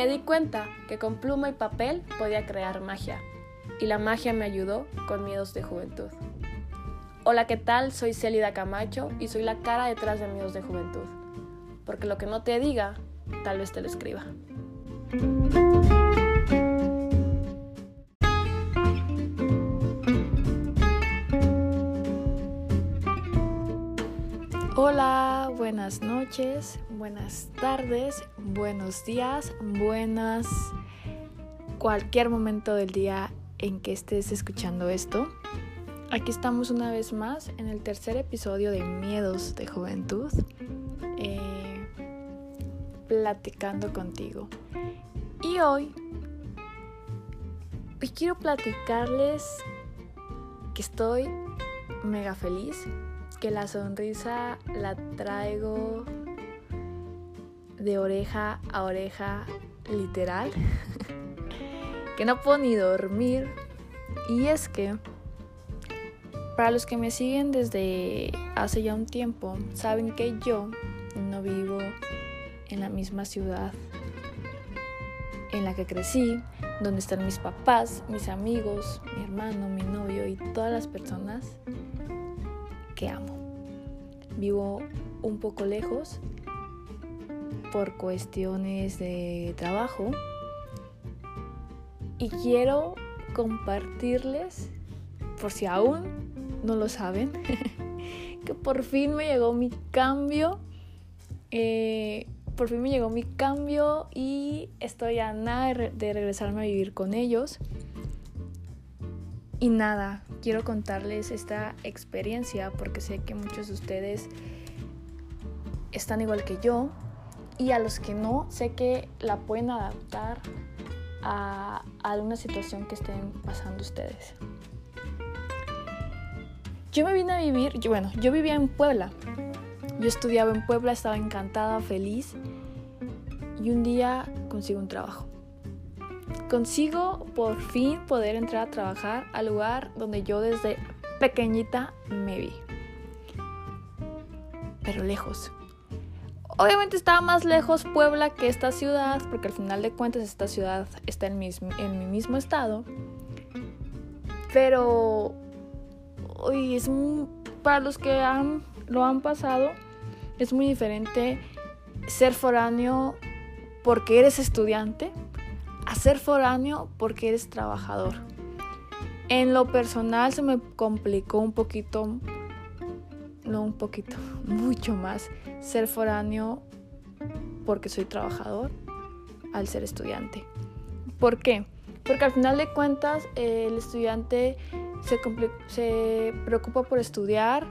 me di cuenta que con pluma y papel podía crear magia. Y la magia me ayudó con miedos de juventud. Hola, ¿qué tal? Soy Celida Camacho y soy la cara detrás de miedos de juventud. Porque lo que no te diga, tal vez te lo escriba. Buenas noches, buenas tardes, buenos días, buenas cualquier momento del día en que estés escuchando esto. Aquí estamos una vez más en el tercer episodio de Miedos de Juventud, eh, platicando contigo. Y hoy, quiero platicarles que estoy mega feliz que la sonrisa la traigo de oreja a oreja literal, que no puedo ni dormir. Y es que, para los que me siguen desde hace ya un tiempo, saben que yo no vivo en la misma ciudad en la que crecí, donde están mis papás, mis amigos, mi hermano, mi novio y todas las personas amo. Vivo un poco lejos por cuestiones de trabajo y quiero compartirles, por si aún no lo saben, que por fin me llegó mi cambio. Eh, por fin me llegó mi cambio y estoy a nada de regresarme a vivir con ellos. Y nada, quiero contarles esta experiencia porque sé que muchos de ustedes están igual que yo y a los que no, sé que la pueden adaptar a alguna situación que estén pasando ustedes. Yo me vine a vivir, bueno, yo vivía en Puebla. Yo estudiaba en Puebla, estaba encantada, feliz y un día consigo un trabajo consigo por fin poder entrar a trabajar al lugar donde yo desde pequeñita me vi. Pero lejos. Obviamente estaba más lejos Puebla que esta ciudad, porque al final de cuentas esta ciudad está en mi, en mi mismo estado. Pero hoy es para los que han, lo han pasado, es muy diferente ser foráneo porque eres estudiante Hacer foráneo porque eres trabajador. En lo personal se me complicó un poquito, no un poquito, mucho más ser foráneo porque soy trabajador al ser estudiante. ¿Por qué? Porque al final de cuentas el estudiante se, se preocupa por estudiar,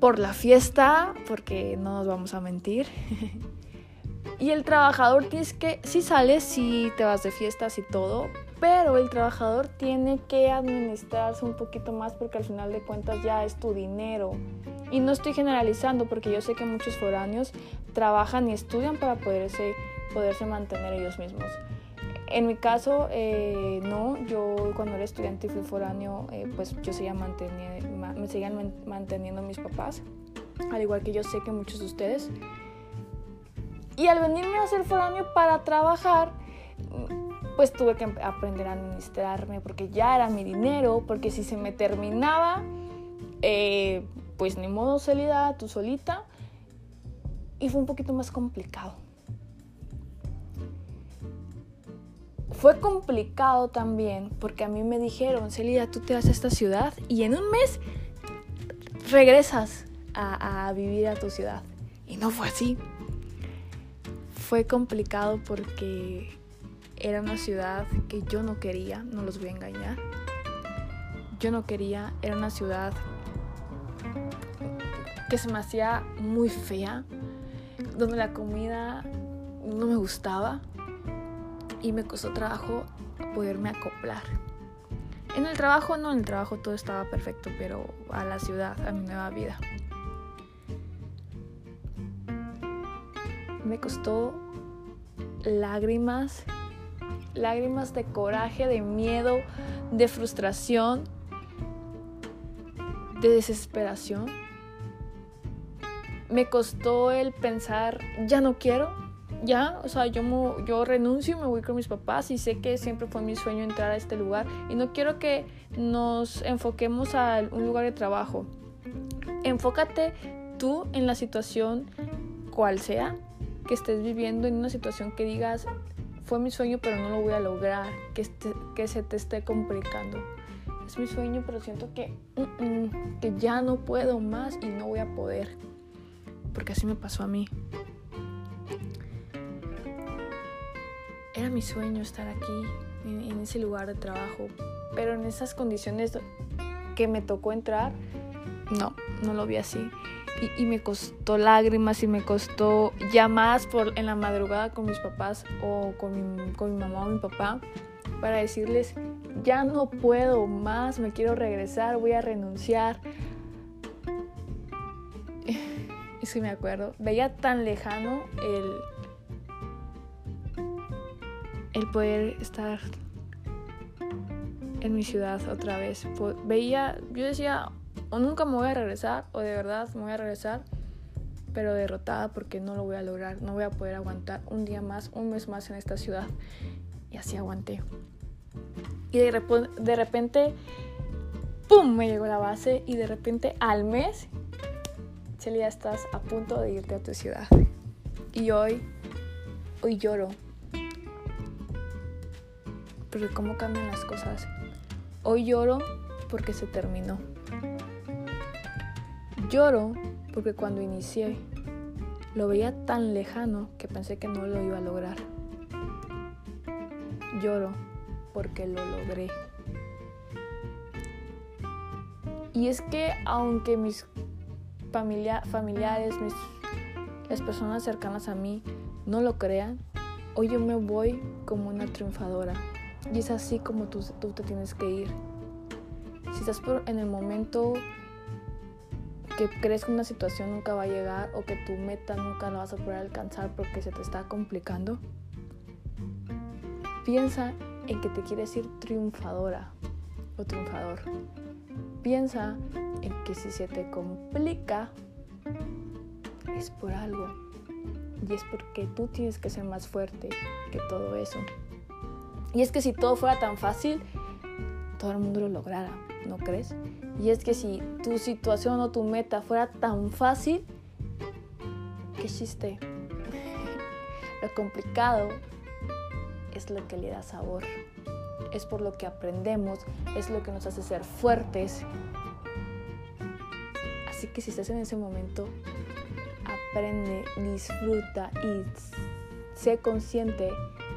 por la fiesta, porque no nos vamos a mentir. Y el trabajador tienes que, si sales, si te vas de fiestas y todo, pero el trabajador tiene que administrarse un poquito más porque al final de cuentas ya es tu dinero. Y no estoy generalizando porque yo sé que muchos foráneos trabajan y estudian para poderse, poderse mantener ellos mismos. En mi caso, eh, no, yo cuando era estudiante y fui foráneo, eh, pues yo seguía manteniendo, me seguían manteniendo mis papás, al igual que yo sé que muchos de ustedes. Y al venirme a hacer foráneo para trabajar, pues tuve que aprender a administrarme porque ya era mi dinero, porque si se me terminaba, eh, pues ni modo salida tú solita. Y fue un poquito más complicado. Fue complicado también porque a mí me dijeron, Celida, tú te vas a esta ciudad y en un mes regresas a, a vivir a tu ciudad. Y no fue así fue complicado porque era una ciudad que yo no quería, no los voy a engañar. Yo no quería, era una ciudad que se me hacía muy fea, donde la comida no me gustaba y me costó trabajo poderme acoplar. En el trabajo no, en el trabajo todo estaba perfecto, pero a la ciudad, a mi nueva vida. Me costó lágrimas, lágrimas de coraje, de miedo, de frustración, de desesperación. Me costó el pensar, ya no quiero, ya, o sea, yo, yo renuncio y me voy con mis papás y sé que siempre fue mi sueño entrar a este lugar y no quiero que nos enfoquemos a un lugar de trabajo. Enfócate tú en la situación cual sea que estés viviendo, en una situación que digas, fue mi sueño pero no lo voy a lograr, que, este, que se te esté complicando. Es mi sueño pero siento que, mm, que ya no puedo más y no voy a poder. Porque así me pasó a mí. Era mi sueño estar aquí, en, ese lugar de trabajo, pero en esas condiciones que me tocó entrar, no, no lo vi así. Y, me costó lágrimas y me costó llamadas por, en la madrugada con mis papás o con mi, con mi mamá o mi papá para decirles, ya no puedo más, me quiero regresar, voy a renunciar. Es que me acuerdo, veía tan lejano el, el poder estar en mi ciudad otra vez. Veía, yo decía, o nunca me voy a regresar, o de verdad me voy a regresar, pero derrotada porque no lo voy a lograr, no voy a poder aguantar un día más, un mes más en esta ciudad. Y así aguanté. Y de, de repente, ¡pum! Me llegó la base y de repente al mes, ya estás a punto de irte a tu ciudad. Y hoy, hoy lloro porque cómo cambian las cosas. Hoy lloro porque se terminó. Lloro porque cuando inicié lo veía tan lejano que pensé que no lo iba a lograr. Lloro porque lo logré. Y es que aunque mis familiares, mis, las personas cercanas a mí no lo crean, hoy yo me voy como una triunfadora. Y es así como tú, tú te tienes que ir. Si estás por, en el momento que crees que una situación nunca va a llegar o que tu meta nunca la vas a poder alcanzar porque se te está complicando, piensa en que te quieres ir triunfadora o triunfador. Piensa en que si se te complica es por algo y es porque tú tienes que ser más fuerte que todo eso. Y es que si todo fuera tan fácil, todo el mundo lo lograra, ¿no crees? Y es que si tu situación o tu meta fuera tan fácil, ¿qué chiste? lo complicado es lo que le da sabor, es por lo que aprendemos, es lo que nos hace ser fuertes. Así que si estás en ese momento, aprende, disfruta y sé consciente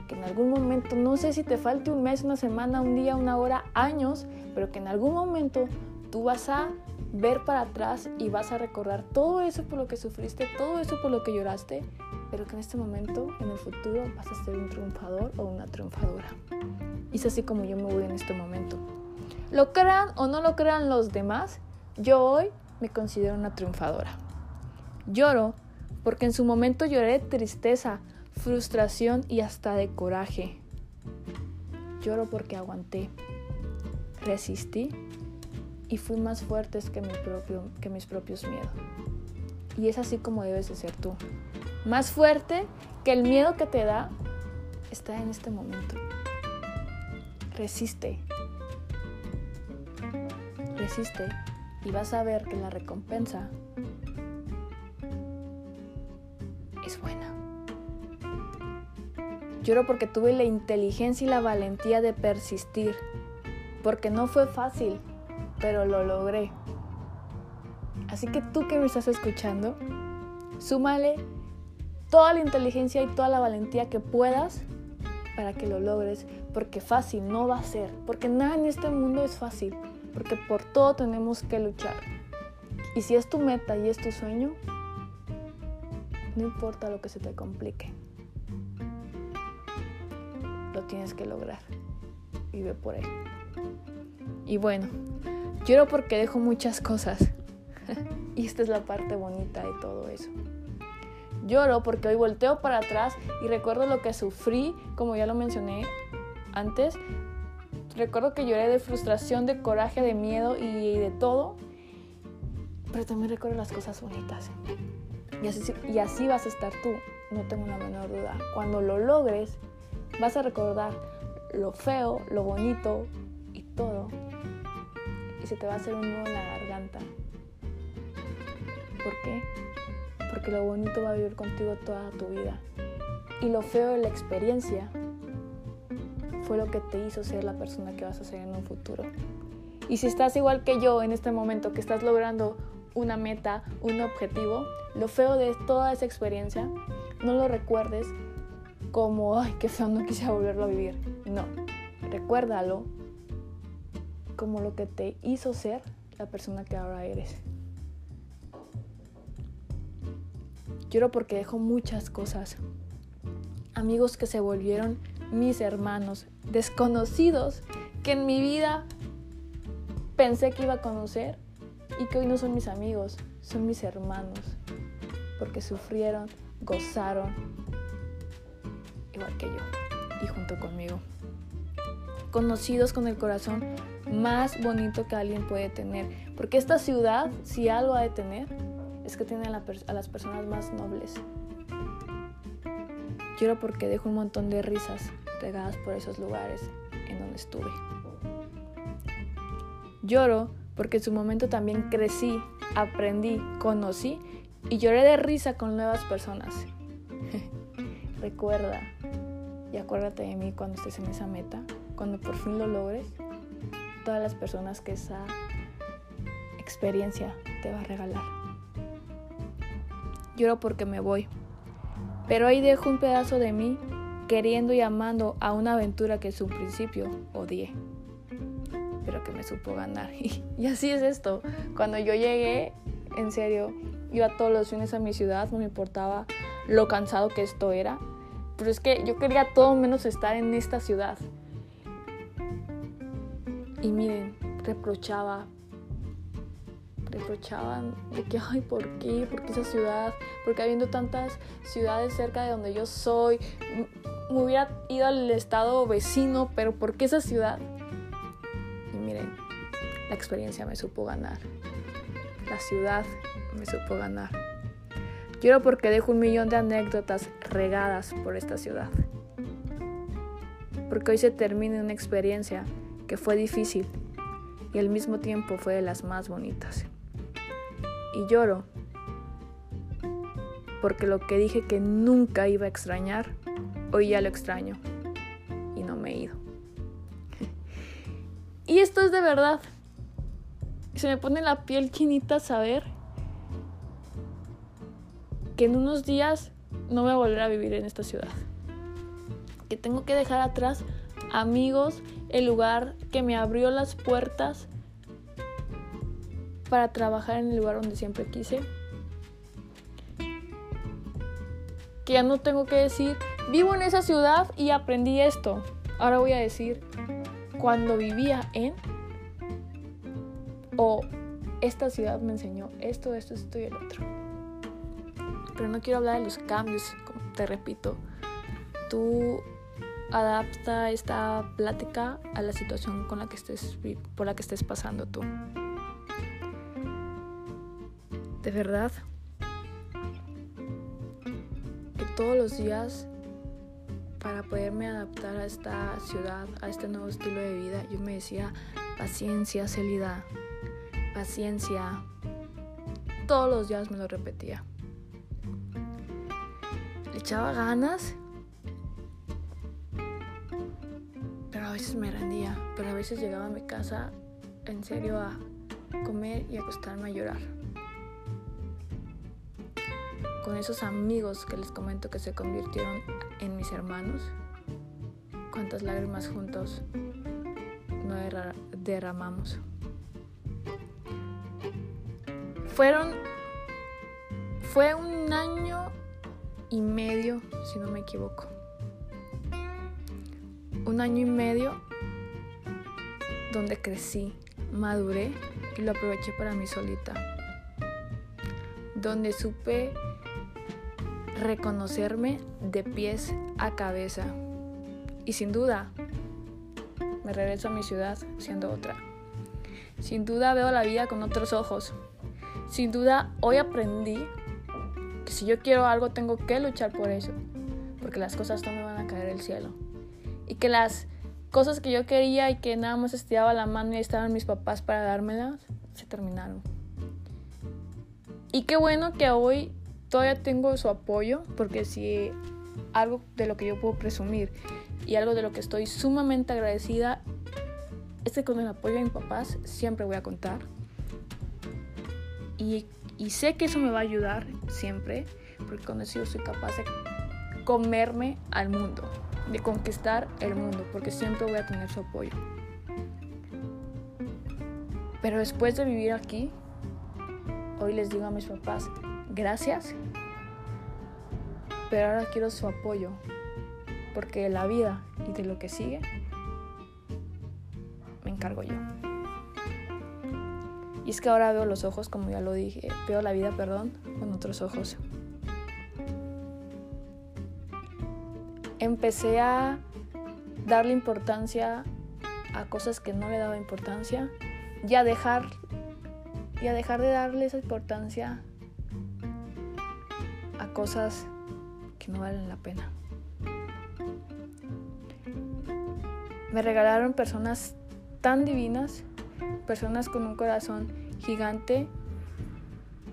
que en algún momento, no sé si te falte un mes, una semana, un día, una hora, años, pero que en algún momento tú vas a ver para atrás y vas a recordar todo eso por lo que sufriste, todo eso por lo que lloraste, pero que en este momento, en el futuro, vas a ser un triunfador o una triunfadora. Y es así como yo me voy en este momento. Lo crean o no lo crean los demás, yo hoy me considero una triunfadora. Lloro porque en su momento lloré de tristeza, frustración y hasta de coraje. Lloro porque aguanté, resistí y fui más fuerte que, que mis propios miedos. Y es así como debes de ser tú. Más fuerte que el miedo que te da está en este momento. Resiste. Resiste y vas a ver que la recompensa es buena. Lloro porque tuve la inteligencia y la valentía de persistir, porque no fue fácil, pero lo logré. Así que tú que me estás escuchando, súmale toda la inteligencia y toda la valentía que puedas para que lo logres, porque fácil no va a ser, porque nada en este mundo es fácil, porque por todo tenemos que luchar. Y si es tu meta y es tu sueño, no importa lo que se te complique lo tienes que lograr. Y ve por él. Y bueno, lloro porque dejo muchas cosas. y esta es la parte bonita de todo eso. Lloro porque hoy volteo para atrás y recuerdo lo que sufrí, como ya lo mencioné antes. Recuerdo que lloré de frustración, de coraje, de miedo y de todo. Pero también recuerdo las cosas bonitas. Y así, y así vas a estar tú, no tengo la menor duda. Cuando lo logres, vas a recordar lo feo, lo bonito y todo. Se te va a hacer un nudo en la garganta. ¿Por qué? Porque lo bonito va a vivir contigo toda tu vida. Y lo feo de la experiencia fue lo que te hizo ser la persona que vas a ser en un futuro. Y si estás igual que yo en este momento, que estás logrando una meta, un objetivo, lo feo de toda esa experiencia, no lo recuerdes como, ay, qué feo, no quisiera volverlo a vivir. No, recuérdalo como lo que te hizo ser la persona que ahora eres. Lloro porque dejo muchas cosas. Amigos que se volvieron mis hermanos, desconocidos que en mi vida pensé que iba a conocer y que hoy no son mis amigos, son mis hermanos, porque sufrieron, gozaron, igual que yo, y junto conmigo. Conocidos con el corazón más bonito que alguien puede tener, porque esta ciudad, si algo ha de tener, es que tiene a, las personas más nobles. Quiero porque dejo un montón de risas regadas por esos lugares en donde estuve. Lloro porque en su momento también crecí, aprendí, conocí y lloré de risa con nuevas personas. Recuerda y acuérdate de mí cuando estés en esa meta, cuando por fin lo logres, todas las personas que esa experiencia te va a regalar. Lloro porque me voy, pero ahí dejo un pedazo de mí queriendo y amando a una aventura que en su principio odié pero que me supo ganar. Y, así es esto. Cuando yo llegué, en serio, iba todos los fines a mi ciudad, no me importaba lo cansado que esto era. Pero es que yo quería todo menos estar en esta ciudad. Y miren, reprochaba, reprochaban de que, ay, ¿por qué? ¿Por qué esa ciudad? Porque habiendo tantas ciudades cerca de donde yo soy, me hubiera ido al estado vecino, pero ¿por qué esa ciudad? miren, la experiencia me supo ganar. La ciudad me supo ganar. Quiero porque dejo un millón de anécdotas regadas por esta ciudad. Porque hoy se termina una experiencia que fue difícil y al mismo tiempo fue de las más bonitas. Y lloro porque lo que dije que nunca iba a extrañar, hoy ya lo extraño y no me he ido. Y esto es de verdad. Se me pone la piel chinita saber que en unos días no voy a volver a vivir en esta ciudad. Que tengo que dejar atrás amigos, el lugar que me abrió las puertas para trabajar en el lugar donde siempre quise. Que ya no tengo que decir, vivo en esa ciudad y aprendí esto. Ahora voy a decir, cuando vivía en o esta ciudad me enseñó esto, esto, esto y el otro. Pero no quiero hablar de los cambios, te repito. Tú adapta esta plática a la situación con la que estés, por la que estés pasando tú. De verdad que todos los días para poderme adaptar a esta ciudad, a este nuevo estilo de vida, yo me decía, paciencia, Celida, paciencia. Todos los días me lo repetía. Le echaba ganas, veces me rendía, pero a veces llegaba a mi casa en serio a comer y acostarme a llorar. Con esos amigos que les comento que se convirtieron en mis hermanos, cuántas lágrimas juntos no derramamos. Fueron, fue un año y medio, si no me equivoco. Un año y medio donde crecí, maduré y lo aproveché para mí solita. Donde supe reconocerme de pies a cabeza. Y sin duda, me regreso a mi ciudad siendo otra. Sin duda veo la vida con otros ojos. Sin duda, hoy aprendí Que si yo quiero algo tengo que luchar por eso. Porque las cosas no me van a caer del cielo. Que las cosas que yo quería y que nada más estiraba la mano y estaban mis papás para dármelas, se terminaron. Y qué bueno que hoy todavía tengo su apoyo, porque si algo de lo que yo puedo presumir y algo de lo que estoy sumamente agradecida es que con el apoyo de mis papás siempre voy a contar. Y, sé que eso me va a ayudar siempre, porque con eso soy capaz de comerme al mundo, de conquistar el mundo, porque siempre voy a tener su apoyo. Pero después de vivir aquí, hoy les digo a mis papás, gracias, pero ahora quiero su apoyo, porque de la vida y de lo que sigue, me encargo yo. Y es que ahora veo los ojos, como ya lo dije, veo la vida, perdón, con otros ojos. Empecé a darle importancia a cosas que no le daba importancia y a dejar y a dejar de darle esa importancia a cosas que no valen la pena. Me regalaron personas tan divinas, personas con un corazón gigante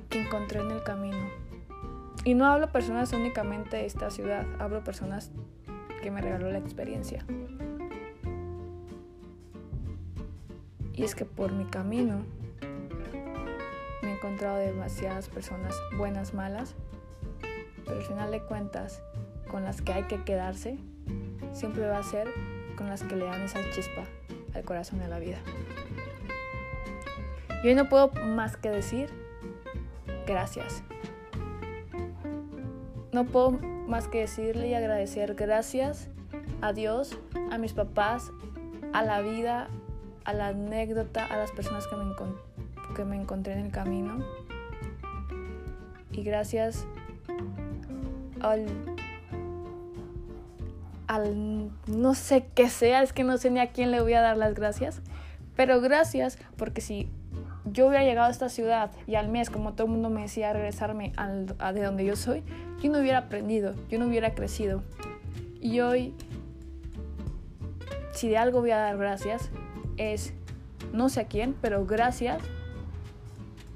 que encontré en el camino. Y no hablo personas únicamente de esta ciudad, hablo personas que me regaló la experiencia. Y es que por mi camino me he encontrado demasiadas personas buenas, malas, pero al final de cuentas, con las que hay que quedarse, siempre va a ser con las que le dan esa chispa al corazón de la vida. Y hoy no puedo más que decir gracias. No puedo más que decirle y agradecer gracias a Dios, a mis papás, a la vida, a la anécdota, a las personas que me, que me encontré en el camino. Y gracias al, al no sé qué sea, es que no sé ni a quién le voy a dar las gracias. Pero gracias porque si yo hubiera llegado a esta ciudad y al mes, como todo el mundo me decía, regresarme a de donde yo soy, yo no hubiera aprendido, yo no hubiera crecido. Y hoy, si de algo voy a dar gracias, es, no sé a quién, pero gracias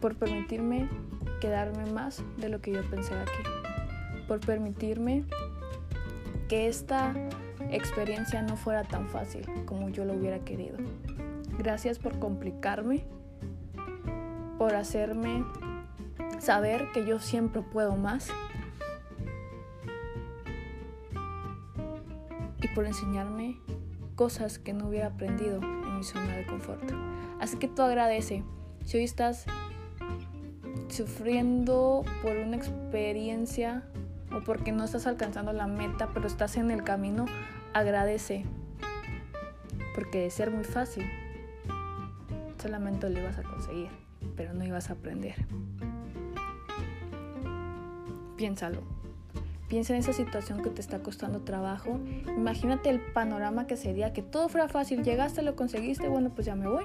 por permitirme quedarme más de lo que yo pensé aquí. Por permitirme que esta experiencia no fuera tan fácil como yo lo hubiera querido. Gracias por complicarme, por hacerme saber que yo siempre puedo más y por enseñarme cosas que no hubiera aprendido en mi zona de confort. Así que tú agradece. Si hoy estás sufriendo por una experiencia o porque no estás alcanzando la meta, pero estás en el camino, agradece. Porque de ser muy fácil, solamente lo ibas a conseguir, pero no ibas a aprender. Piénsalo. Piensa en esa situación que te está costando trabajo. Imagínate el panorama que sería que todo fuera fácil. Llegaste, lo conseguiste, bueno, pues ya me voy.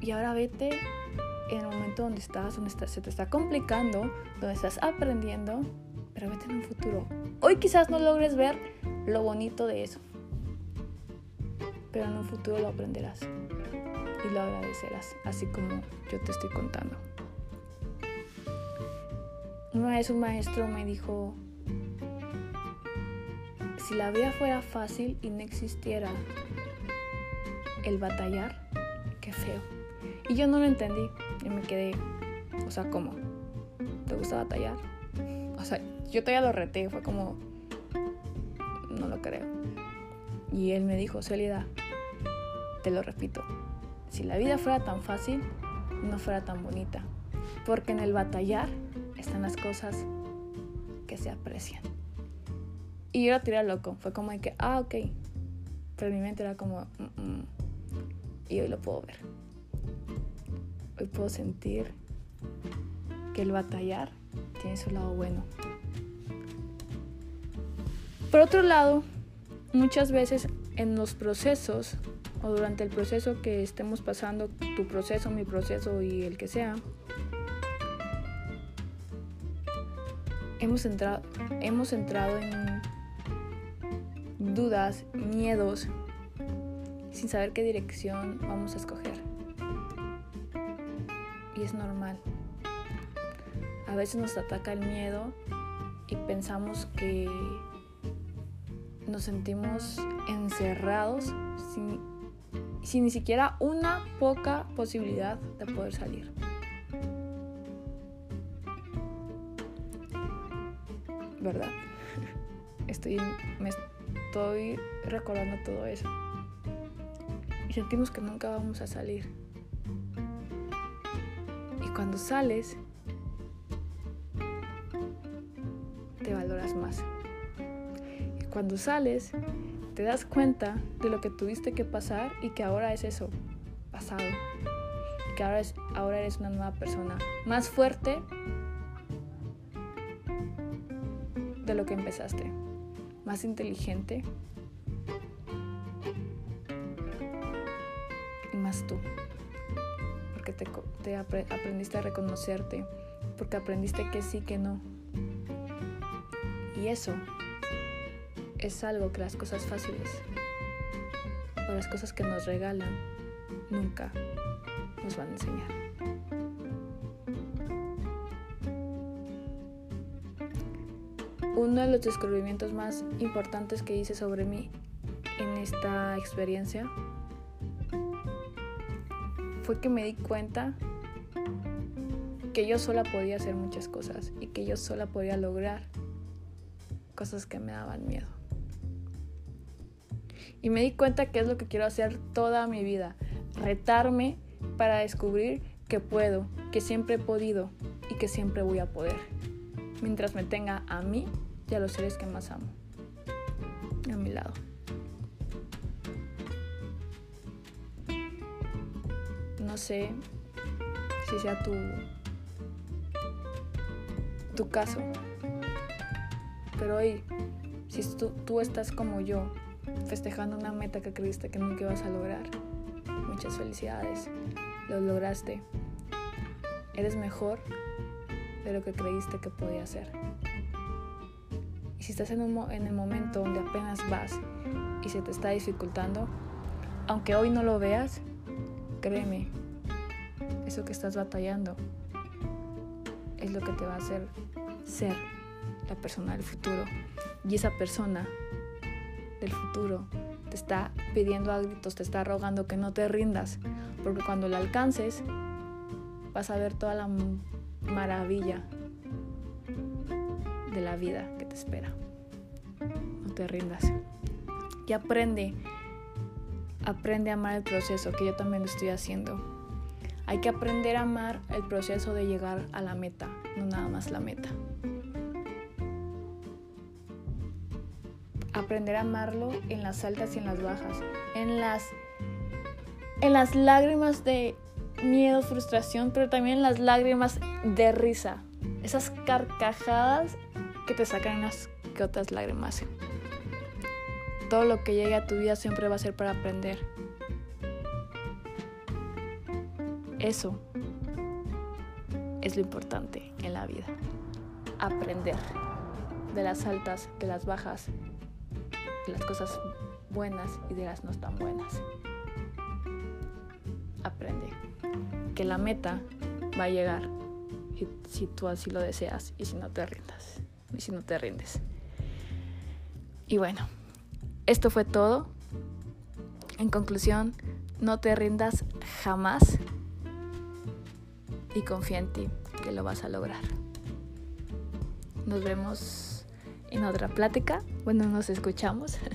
Y ahora vete en el momento donde estás, donde se te está complicando, donde estás aprendiendo, pero vete en un futuro. Hoy quizás no logres ver lo bonito de eso, pero en un futuro lo aprenderás y lo agradecerás, así como yo te estoy contando. Una vez un maestro me dijo, si la vida fuera fácil y no existiera el batallar, qué feo. Y yo no lo entendí y me quedé, o sea, ¿cómo? ¿Te gusta batallar? O sea, yo todavía lo reté, fue como, no lo creo. Y él me dijo, Celida, te lo repito, si la vida fuera tan fácil, no fuera tan bonita. Porque en el batallar están las cosas que se aprecian. Y yo lo tiré loco, fue como de que, ah, ok. Pero mi mente era como, mm, mm". y hoy lo puedo ver. Hoy puedo sentir que el batallar tiene su lado bueno. Por otro lado, muchas veces en los procesos o durante el proceso que estemos pasando, tu proceso, mi proceso y el que sea, hemos entrado, hemos entrado en dudas, miedos, sin saber qué dirección vamos a escoger. Y es normal. A veces nos ataca el miedo y pensamos que nos sentimos encerrados sin, sin ni siquiera una poca posibilidad de poder salir. ¿Verdad? Estoy, me estoy recordando todo eso. Y sentimos que nunca vamos a salir. Y cuando sales, te valoras más. Y cuando sales, te das cuenta de lo que tuviste que pasar y que ahora es eso, pasado. Y que ahora, es, ahora eres una nueva persona, más fuerte de lo que empezaste, más inteligente y más tú. Porque te, te aprendiste a reconocerte, porque aprendiste que sí, que no. Y eso es algo que las cosas fáciles o las cosas que nos regalan nunca nos van a enseñar. Uno de los descubrimientos más importantes que hice sobre mí en esta experiencia fue que me di cuenta que yo sola podía hacer muchas cosas y que yo sola podía lograr cosas que me daban miedo. Y me di cuenta que es lo que quiero hacer toda mi vida, retarme para descubrir que puedo, que siempre he podido y que siempre voy a poder, mientras me tenga a mí y a los seres que más amo. A mi lado. No sé si sea tu, tu caso, pero hoy, si tú, tú estás como yo, festejando una meta que creíste que nunca ibas a lograr. Muchas felicidades, lo lograste. Eres mejor de lo que creíste que podía ser. Y si estás en, un, en el momento donde apenas vas y se te está dificultando, aunque hoy no lo veas, créeme, eso que estás batallando es lo que te va a hacer ser la persona del futuro. Y esa persona del futuro te está pidiendo a gritos, te está rogando que no te rindas, porque cuando la alcances vas a ver toda la maravilla de la vida que te espera. No te rindas. Y aprende, aprende a amar el proceso, que yo también lo estoy haciendo. Hay que aprender a amar el proceso de llegar a la meta, no nada más la meta. Aprender a amarlo en las altas y en las bajas, en las, en las lágrimas de miedo, frustración, pero también en las lágrimas de risa, esas carcajadas que te sacan unas que otras lágrimas. Todo lo que llegue a tu vida siempre va a ser para aprender. Eso es lo importante en la vida. Aprender de las altas, de las bajas, de las cosas buenas y de las no tan buenas. Aprende que la meta va a llegar si tú así lo deseas y si no te rindas y si no te rindes. Y bueno, esto fue todo. En conclusión, no te rindas jamás y confía en ti que lo vas a lograr. Nos vemos en otra plática. Bueno, nos escuchamos.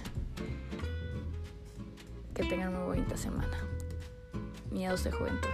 que tengan una bonita semana. Miedos de juventud.